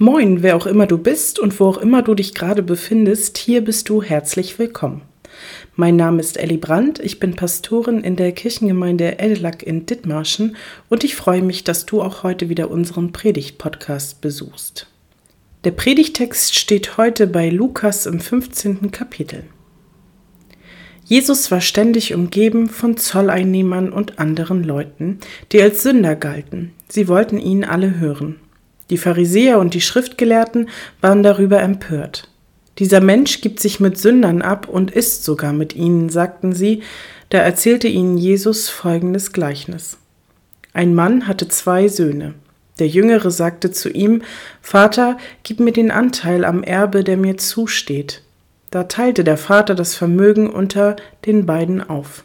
Moin, wer auch immer du bist und wo auch immer du dich gerade befindest, hier bist du herzlich willkommen. Mein Name ist Elli Brandt, ich bin Pastorin in der Kirchengemeinde Edelak in Dithmarschen und ich freue mich, dass du auch heute wieder unseren Predigt-Podcast besuchst. Der Predigtext steht heute bei Lukas im 15. Kapitel. Jesus war ständig umgeben von Zolleinnehmern und anderen Leuten, die als Sünder galten. Sie wollten ihn alle hören. Die Pharisäer und die Schriftgelehrten waren darüber empört. Dieser Mensch gibt sich mit Sündern ab und isst sogar mit ihnen, sagten sie, da erzählte ihnen Jesus folgendes Gleichnis. Ein Mann hatte zwei Söhne. Der Jüngere sagte zu ihm, Vater, gib mir den Anteil am Erbe, der mir zusteht. Da teilte der Vater das Vermögen unter den beiden auf.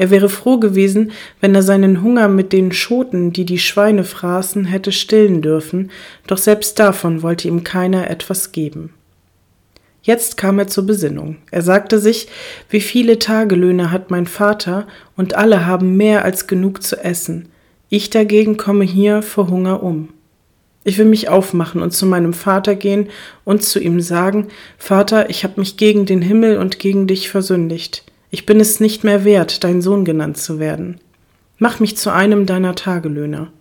Er wäre froh gewesen, wenn er seinen Hunger mit den Schoten, die die Schweine fraßen, hätte stillen dürfen, doch selbst davon wollte ihm keiner etwas geben. Jetzt kam er zur Besinnung. Er sagte sich, wie viele Tagelöhne hat mein Vater, und alle haben mehr als genug zu essen. Ich dagegen komme hier vor Hunger um. Ich will mich aufmachen und zu meinem Vater gehen und zu ihm sagen, Vater, ich habe mich gegen den Himmel und gegen dich versündigt. Ich bin es nicht mehr wert, dein Sohn genannt zu werden. Mach mich zu einem deiner Tagelöhner.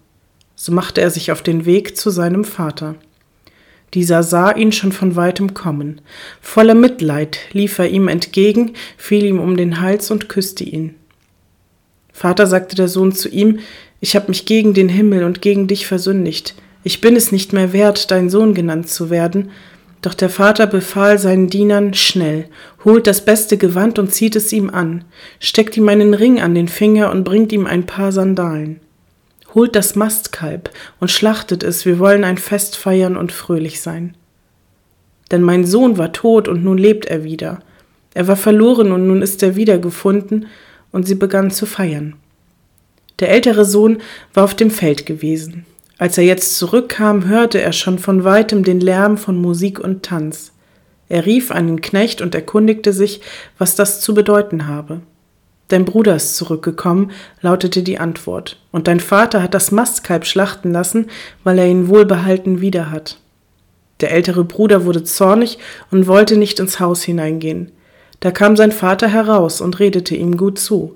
So machte er sich auf den Weg zu seinem Vater. Dieser sah ihn schon von weitem kommen. Voller Mitleid lief er ihm entgegen, fiel ihm um den Hals und küsste ihn. Vater, sagte der Sohn zu ihm, ich habe mich gegen den Himmel und gegen dich versündigt. Ich bin es nicht mehr wert, dein Sohn genannt zu werden. Doch der Vater befahl seinen Dienern schnell, holt das beste Gewand und zieht es ihm an, steckt ihm einen Ring an den Finger und bringt ihm ein paar Sandalen. Holt das Mastkalb und schlachtet es, wir wollen ein Fest feiern und fröhlich sein. Denn mein Sohn war tot und nun lebt er wieder. Er war verloren und nun ist er wiedergefunden, und sie begann zu feiern. Der ältere Sohn war auf dem Feld gewesen. Als er jetzt zurückkam, hörte er schon von weitem den Lärm von Musik und Tanz. Er rief einen Knecht und erkundigte sich, was das zu bedeuten habe. Dein Bruder ist zurückgekommen, lautete die Antwort, und dein Vater hat das Mastkalb schlachten lassen, weil er ihn wohlbehalten wieder hat. Der ältere Bruder wurde zornig und wollte nicht ins Haus hineingehen. Da kam sein Vater heraus und redete ihm gut zu.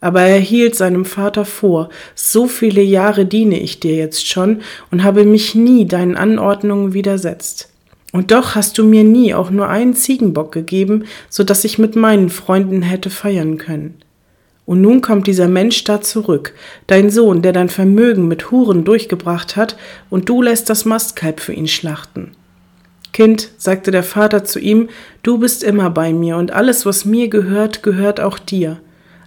Aber er hielt seinem Vater vor, so viele Jahre diene ich dir jetzt schon und habe mich nie deinen Anordnungen widersetzt. Und doch hast du mir nie auch nur einen Ziegenbock gegeben, so dass ich mit meinen Freunden hätte feiern können. Und nun kommt dieser Mensch da zurück, dein Sohn, der dein Vermögen mit Huren durchgebracht hat, und du lässt das Mastkalb für ihn schlachten. Kind, sagte der Vater zu ihm, du bist immer bei mir, und alles, was mir gehört, gehört auch dir.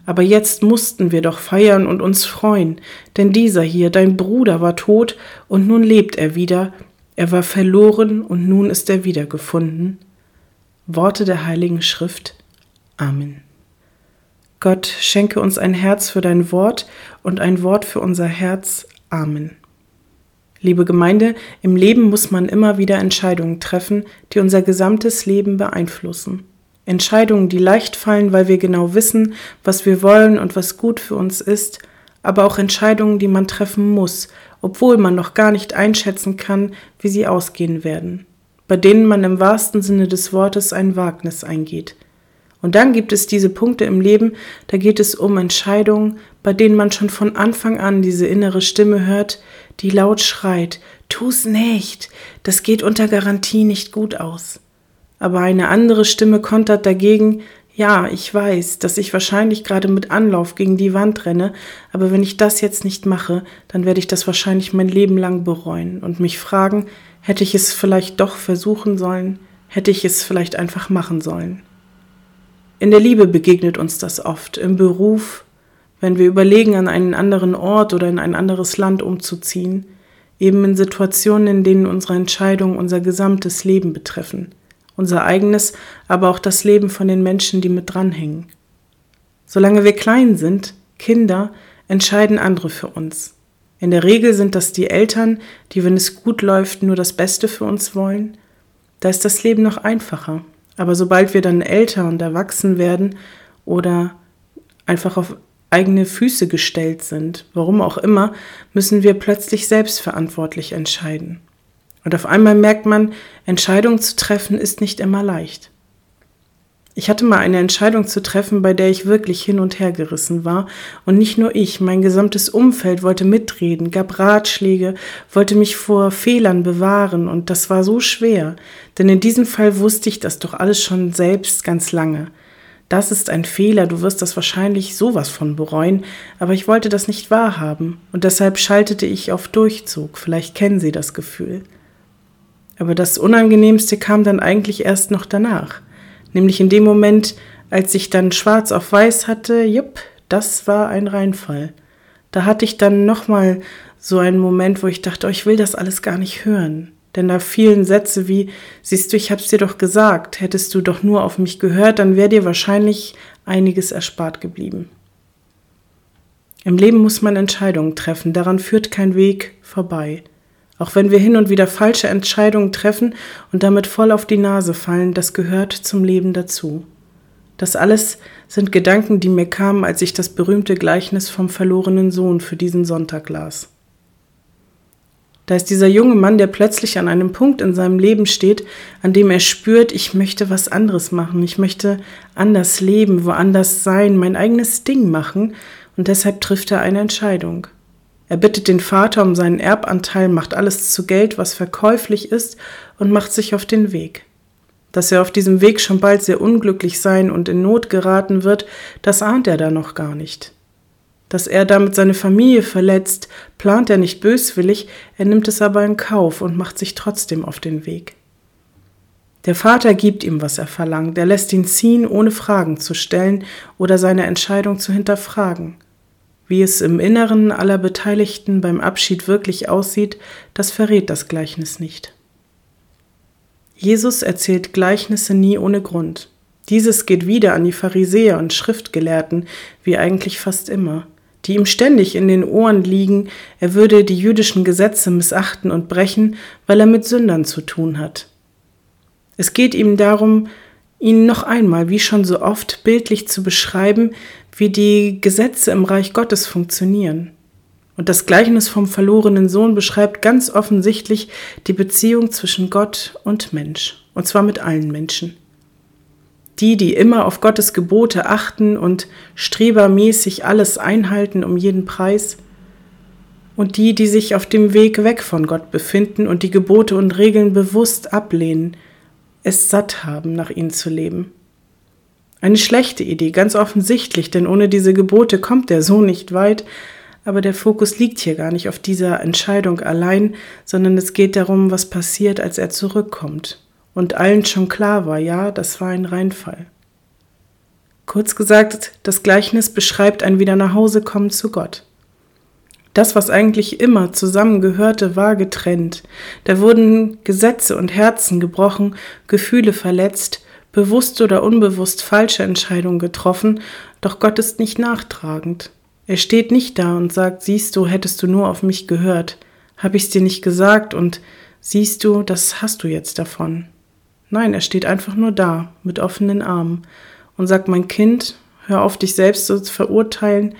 Aber jetzt mussten wir doch feiern und uns freuen, denn dieser hier, dein Bruder, war tot und nun lebt er wieder, er war verloren und nun ist er wiedergefunden. Worte der Heiligen Schrift. Amen. Gott, schenke uns ein Herz für dein Wort und ein Wort für unser Herz. Amen. Liebe Gemeinde, im Leben muss man immer wieder Entscheidungen treffen, die unser gesamtes Leben beeinflussen. Entscheidungen, die leicht fallen, weil wir genau wissen, was wir wollen und was gut für uns ist, aber auch Entscheidungen, die man treffen muss, obwohl man noch gar nicht einschätzen kann, wie sie ausgehen werden, bei denen man im wahrsten Sinne des Wortes ein Wagnis eingeht. Und dann gibt es diese Punkte im Leben, da geht es um Entscheidungen, bei denen man schon von Anfang an diese innere Stimme hört, die laut schreit, tu's nicht, das geht unter Garantie nicht gut aus aber eine andere Stimme kontert dagegen, ja, ich weiß, dass ich wahrscheinlich gerade mit Anlauf gegen die Wand renne, aber wenn ich das jetzt nicht mache, dann werde ich das wahrscheinlich mein Leben lang bereuen und mich fragen, hätte ich es vielleicht doch versuchen sollen, hätte ich es vielleicht einfach machen sollen. In der Liebe begegnet uns das oft, im Beruf, wenn wir überlegen, an einen anderen Ort oder in ein anderes Land umzuziehen, eben in Situationen, in denen unsere Entscheidungen unser gesamtes Leben betreffen, unser eigenes, aber auch das Leben von den Menschen, die mit dranhängen. Solange wir klein sind, Kinder, entscheiden andere für uns. In der Regel sind das die Eltern, die, wenn es gut läuft, nur das Beste für uns wollen. Da ist das Leben noch einfacher. Aber sobald wir dann älter und erwachsen werden oder einfach auf eigene Füße gestellt sind, warum auch immer, müssen wir plötzlich selbstverantwortlich entscheiden. Und auf einmal merkt man, Entscheidungen zu treffen ist nicht immer leicht. Ich hatte mal eine Entscheidung zu treffen, bei der ich wirklich hin und her gerissen war. Und nicht nur ich, mein gesamtes Umfeld wollte mitreden, gab Ratschläge, wollte mich vor Fehlern bewahren. Und das war so schwer. Denn in diesem Fall wusste ich das doch alles schon selbst ganz lange. Das ist ein Fehler, du wirst das wahrscheinlich sowas von bereuen, aber ich wollte das nicht wahrhaben. Und deshalb schaltete ich auf Durchzug. Vielleicht kennen Sie das Gefühl. Aber das Unangenehmste kam dann eigentlich erst noch danach. Nämlich in dem Moment, als ich dann schwarz auf weiß hatte, jupp, das war ein Reinfall. Da hatte ich dann nochmal so einen Moment, wo ich dachte, oh, ich will das alles gar nicht hören. Denn da fielen Sätze wie, siehst du, ich hab's dir doch gesagt, hättest du doch nur auf mich gehört, dann wäre dir wahrscheinlich einiges erspart geblieben. Im Leben muss man Entscheidungen treffen, daran führt kein Weg vorbei. Auch wenn wir hin und wieder falsche Entscheidungen treffen und damit voll auf die Nase fallen, das gehört zum Leben dazu. Das alles sind Gedanken, die mir kamen, als ich das berühmte Gleichnis vom verlorenen Sohn für diesen Sonntag las. Da ist dieser junge Mann, der plötzlich an einem Punkt in seinem Leben steht, an dem er spürt, ich möchte was anderes machen, ich möchte anders leben, woanders sein, mein eigenes Ding machen, und deshalb trifft er eine Entscheidung. Er bittet den Vater um seinen Erbanteil, macht alles zu Geld, was verkäuflich ist, und macht sich auf den Weg. Dass er auf diesem Weg schon bald sehr unglücklich sein und in Not geraten wird, das ahnt er da noch gar nicht. Dass er damit seine Familie verletzt, plant er nicht böswillig, er nimmt es aber in Kauf und macht sich trotzdem auf den Weg. Der Vater gibt ihm, was er verlangt, er lässt ihn ziehen, ohne Fragen zu stellen oder seine Entscheidung zu hinterfragen. Wie es im Inneren aller Beteiligten beim Abschied wirklich aussieht, das verrät das Gleichnis nicht. Jesus erzählt Gleichnisse nie ohne Grund. Dieses geht wieder an die Pharisäer und Schriftgelehrten, wie eigentlich fast immer, die ihm ständig in den Ohren liegen, er würde die jüdischen Gesetze missachten und brechen, weil er mit Sündern zu tun hat. Es geht ihm darum, ihnen noch einmal, wie schon so oft, bildlich zu beschreiben, wie die Gesetze im Reich Gottes funktionieren. Und das Gleichnis vom verlorenen Sohn beschreibt ganz offensichtlich die Beziehung zwischen Gott und Mensch, und zwar mit allen Menschen. Die, die immer auf Gottes Gebote achten und strebermäßig alles einhalten um jeden Preis, und die, die sich auf dem Weg weg von Gott befinden und die Gebote und Regeln bewusst ablehnen, es satt haben, nach ihnen zu leben. Eine schlechte Idee, ganz offensichtlich, denn ohne diese Gebote kommt der Sohn nicht weit, aber der Fokus liegt hier gar nicht auf dieser Entscheidung allein, sondern es geht darum, was passiert, als er zurückkommt. Und allen schon klar war, ja, das war ein Reinfall. Kurz gesagt, das Gleichnis beschreibt ein Wieder nach Hause kommen zu Gott. Das, was eigentlich immer zusammengehörte, war getrennt. Da wurden Gesetze und Herzen gebrochen, Gefühle verletzt, bewusst oder unbewusst falsche Entscheidungen getroffen, doch Gott ist nicht nachtragend. Er steht nicht da und sagt, siehst du, hättest du nur auf mich gehört, hab ich's dir nicht gesagt und siehst du, das hast du jetzt davon. Nein, er steht einfach nur da, mit offenen Armen und sagt, mein Kind, hör auf dich selbst zu verurteilen,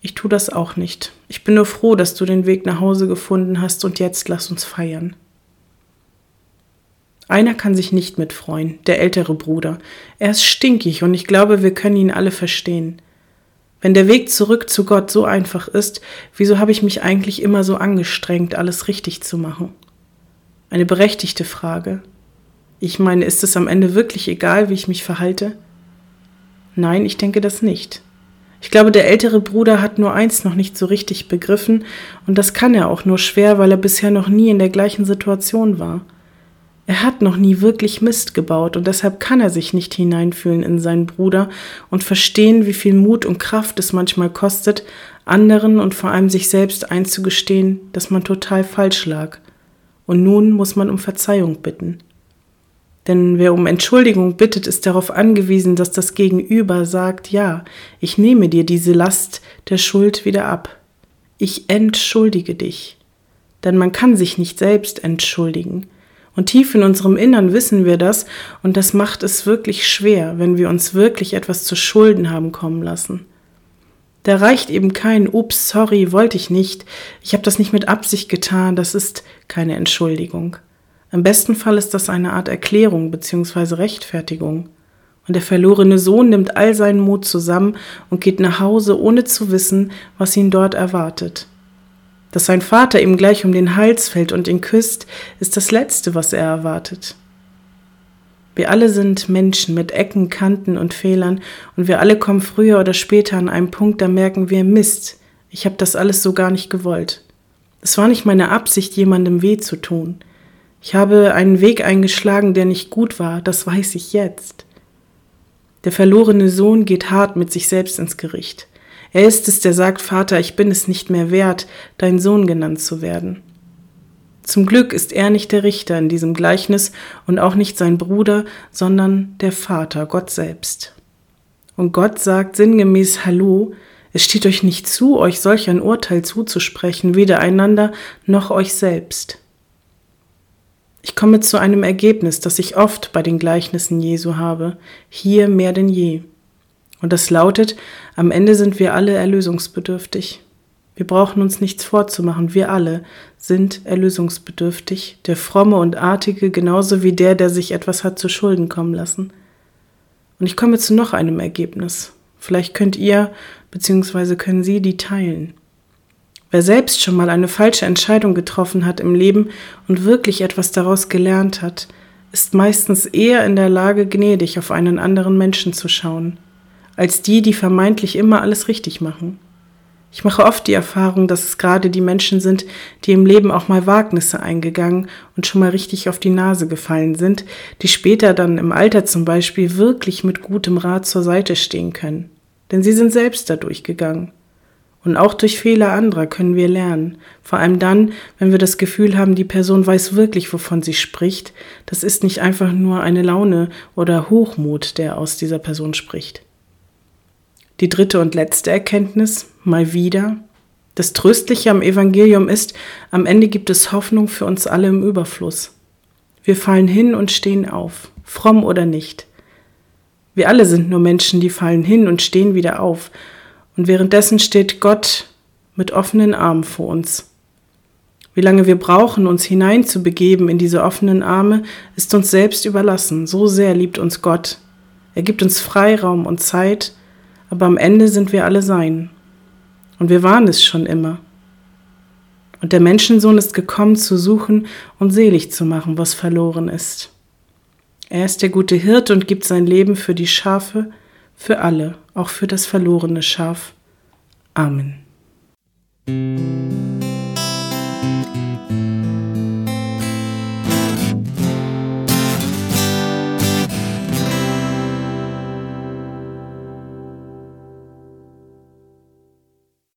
ich tu das auch nicht. Ich bin nur froh, dass du den Weg nach Hause gefunden hast und jetzt lass uns feiern. Einer kann sich nicht mitfreuen, der ältere Bruder. Er ist stinkig und ich glaube, wir können ihn alle verstehen. Wenn der Weg zurück zu Gott so einfach ist, wieso habe ich mich eigentlich immer so angestrengt, alles richtig zu machen? Eine berechtigte Frage. Ich meine, ist es am Ende wirklich egal, wie ich mich verhalte? Nein, ich denke das nicht. Ich glaube, der ältere Bruder hat nur eins noch nicht so richtig begriffen, und das kann er auch nur schwer, weil er bisher noch nie in der gleichen Situation war. Er hat noch nie wirklich Mist gebaut und deshalb kann er sich nicht hineinfühlen in seinen Bruder und verstehen, wie viel Mut und Kraft es manchmal kostet, anderen und vor allem sich selbst einzugestehen, dass man total falsch lag. Und nun muss man um Verzeihung bitten. Denn wer um Entschuldigung bittet, ist darauf angewiesen, dass das Gegenüber sagt, ja, ich nehme dir diese Last der Schuld wieder ab. Ich entschuldige dich. Denn man kann sich nicht selbst entschuldigen. Und tief in unserem Innern wissen wir das, und das macht es wirklich schwer, wenn wir uns wirklich etwas zu Schulden haben kommen lassen. Da reicht eben kein Ups, sorry, wollte ich nicht, ich habe das nicht mit Absicht getan, das ist keine Entschuldigung. Im besten Fall ist das eine Art Erklärung bzw. Rechtfertigung. Und der verlorene Sohn nimmt all seinen Mut zusammen und geht nach Hause, ohne zu wissen, was ihn dort erwartet. Dass sein Vater ihm gleich um den Hals fällt und ihn küsst, ist das Letzte, was er erwartet. Wir alle sind Menschen mit Ecken, Kanten und Fehlern und wir alle kommen früher oder später an einen Punkt, da merken wir Mist, ich habe das alles so gar nicht gewollt. Es war nicht meine Absicht, jemandem weh zu tun. Ich habe einen Weg eingeschlagen, der nicht gut war, das weiß ich jetzt. Der verlorene Sohn geht hart mit sich selbst ins Gericht. Er ist es, der sagt, Vater, ich bin es nicht mehr wert, dein Sohn genannt zu werden. Zum Glück ist er nicht der Richter in diesem Gleichnis und auch nicht sein Bruder, sondern der Vater, Gott selbst. Und Gott sagt sinngemäß Hallo, es steht euch nicht zu, euch solch ein Urteil zuzusprechen, weder einander noch euch selbst. Ich komme zu einem Ergebnis, das ich oft bei den Gleichnissen Jesu habe, hier mehr denn je. Und das lautet, am Ende sind wir alle erlösungsbedürftig. Wir brauchen uns nichts vorzumachen, wir alle sind erlösungsbedürftig, der fromme und artige genauso wie der, der sich etwas hat zu Schulden kommen lassen. Und ich komme zu noch einem Ergebnis. Vielleicht könnt ihr bzw. können Sie die teilen. Wer selbst schon mal eine falsche Entscheidung getroffen hat im Leben und wirklich etwas daraus gelernt hat, ist meistens eher in der Lage, gnädig auf einen anderen Menschen zu schauen als die, die vermeintlich immer alles richtig machen. Ich mache oft die Erfahrung, dass es gerade die Menschen sind, die im Leben auch mal Wagnisse eingegangen und schon mal richtig auf die Nase gefallen sind, die später dann im Alter zum Beispiel wirklich mit gutem Rat zur Seite stehen können. Denn sie sind selbst dadurch gegangen. Und auch durch Fehler anderer können wir lernen. Vor allem dann, wenn wir das Gefühl haben, die Person weiß wirklich, wovon sie spricht. Das ist nicht einfach nur eine Laune oder Hochmut, der aus dieser Person spricht. Die dritte und letzte Erkenntnis, mal wieder. Das Tröstliche am Evangelium ist, am Ende gibt es Hoffnung für uns alle im Überfluss. Wir fallen hin und stehen auf, fromm oder nicht. Wir alle sind nur Menschen, die fallen hin und stehen wieder auf. Und währenddessen steht Gott mit offenen Armen vor uns. Wie lange wir brauchen, uns hineinzubegeben in diese offenen Arme, ist uns selbst überlassen. So sehr liebt uns Gott. Er gibt uns Freiraum und Zeit, aber am Ende sind wir alle sein. Und wir waren es schon immer. Und der Menschensohn ist gekommen zu suchen und selig zu machen, was verloren ist. Er ist der gute Hirt und gibt sein Leben für die Schafe, für alle, auch für das verlorene Schaf. Amen.